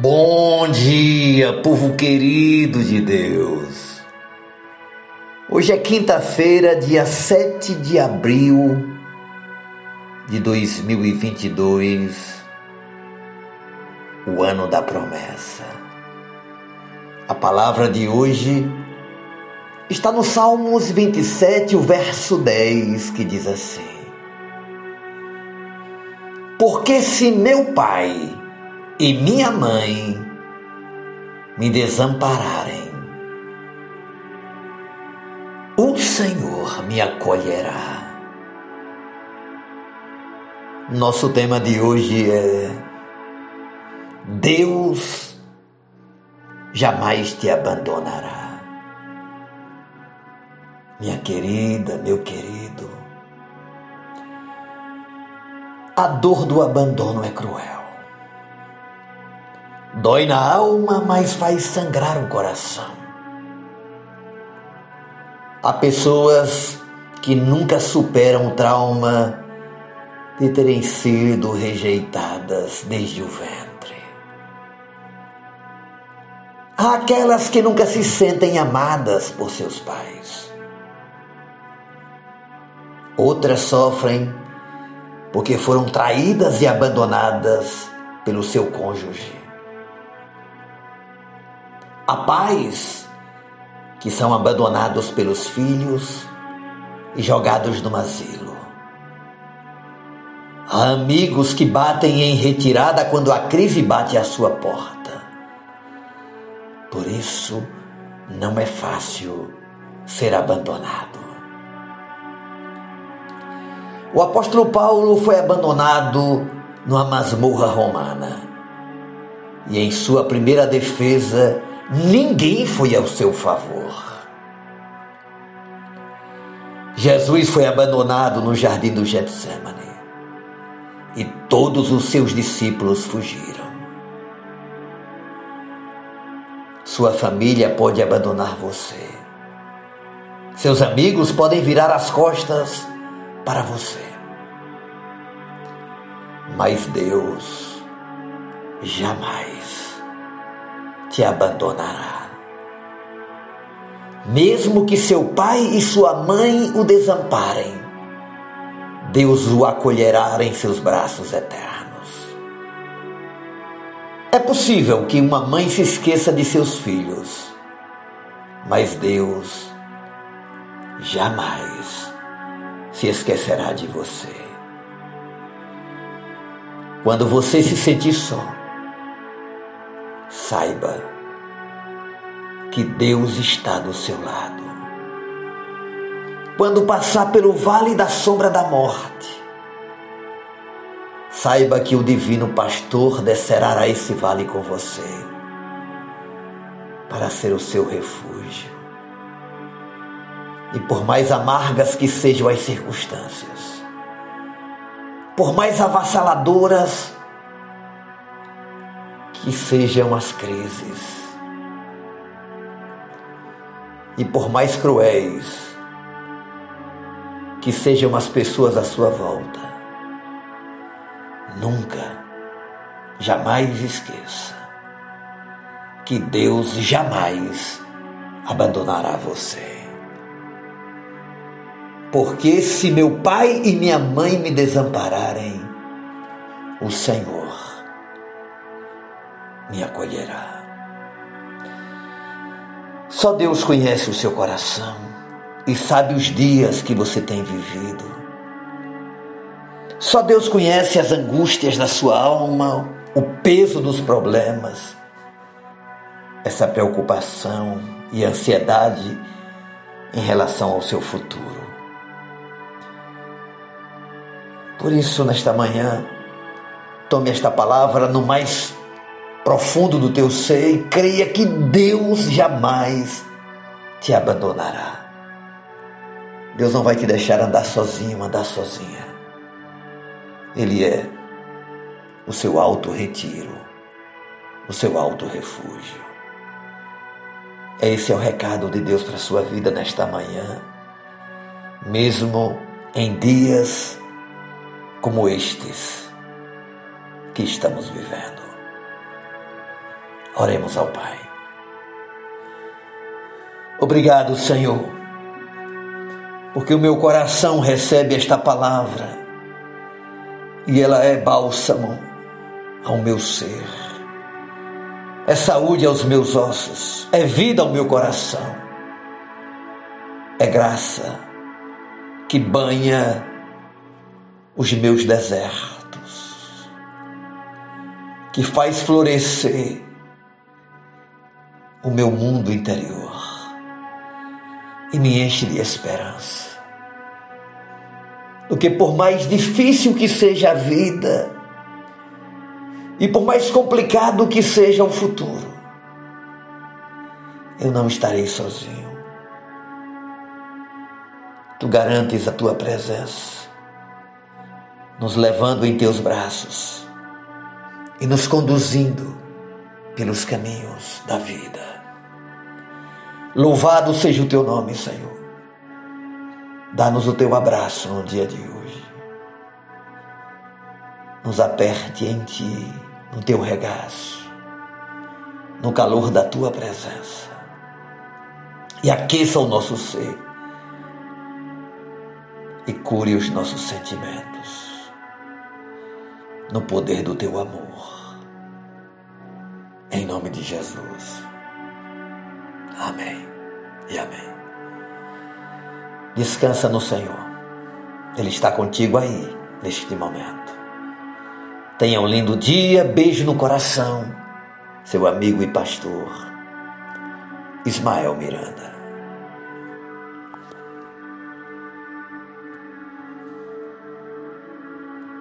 Bom dia, povo querido de Deus. Hoje é quinta-feira, dia 7 de abril de 2022, o ano da promessa. A palavra de hoje está no Salmos 27, o verso 10, que diz assim: Porque se meu pai e minha mãe me desampararem, o Senhor me acolherá. Nosso tema de hoje é Deus jamais te abandonará. Minha querida, meu querido, a dor do abandono é cruel. Dói na alma, mas faz sangrar o coração. Há pessoas que nunca superam o trauma de terem sido rejeitadas desde o ventre. Há aquelas que nunca se sentem amadas por seus pais. Outras sofrem porque foram traídas e abandonadas pelo seu cônjuge. Há pais que são abandonados pelos filhos e jogados no asilo. Há amigos que batem em retirada quando a crise bate à sua porta. Por isso, não é fácil ser abandonado. O apóstolo Paulo foi abandonado numa masmorra romana. E em sua primeira defesa, ninguém foi ao seu favor. Jesus foi abandonado no jardim do Getsemane e todos os seus discípulos fugiram. Sua família pode abandonar você. Seus amigos podem virar as costas para você. Mas Deus jamais te abandonará. Mesmo que seu pai e sua mãe o desamparem, Deus o acolherá em seus braços eternos. É possível que uma mãe se esqueça de seus filhos, mas Deus jamais se esquecerá de você. Quando você se sentir só, saiba que Deus está do seu lado. Quando passar pelo vale da sombra da morte, saiba que o divino pastor descerá a esse vale com você para ser o seu refúgio. E por mais amargas que sejam as circunstâncias, por mais avassaladoras que sejam as crises. E por mais cruéis que sejam as pessoas à sua volta, nunca, jamais esqueça que Deus jamais abandonará você. Porque se meu pai e minha mãe me desampararem, o Senhor me acolherá. Só Deus conhece o seu coração e sabe os dias que você tem vivido. Só Deus conhece as angústias da sua alma, o peso dos problemas, essa preocupação e ansiedade em relação ao seu futuro. Por isso, nesta manhã, tome esta palavra no mais profundo do teu ser e creia que Deus jamais te abandonará. Deus não vai te deixar andar sozinho, andar sozinha. Ele é o seu alto retiro, o seu alto refúgio. Esse é o recado de Deus para a sua vida nesta manhã, mesmo em dias como estes que estamos vivendo. Oremos ao Pai. Obrigado, Senhor, porque o meu coração recebe esta palavra e ela é bálsamo ao meu ser, é saúde aos meus ossos, é vida ao meu coração, é graça que banha os meus desertos, que faz florescer o meu mundo interior e me enche de esperança. Porque por mais difícil que seja a vida e por mais complicado que seja o futuro, eu não estarei sozinho. Tu garantes a tua presença, nos levando em teus braços e nos conduzindo pelos caminhos da vida. Louvado seja o teu nome, Senhor. Dá-nos o teu abraço no dia de hoje. Nos aperte em ti, no teu regaço, no calor da tua presença. E aqueça o nosso ser. E cure os nossos sentimentos. No poder do teu amor. Nome de Jesus. Amém e amém. Descansa no Senhor. Ele está contigo aí, neste momento. Tenha um lindo dia, beijo no coração. Seu amigo e pastor, Ismael Miranda.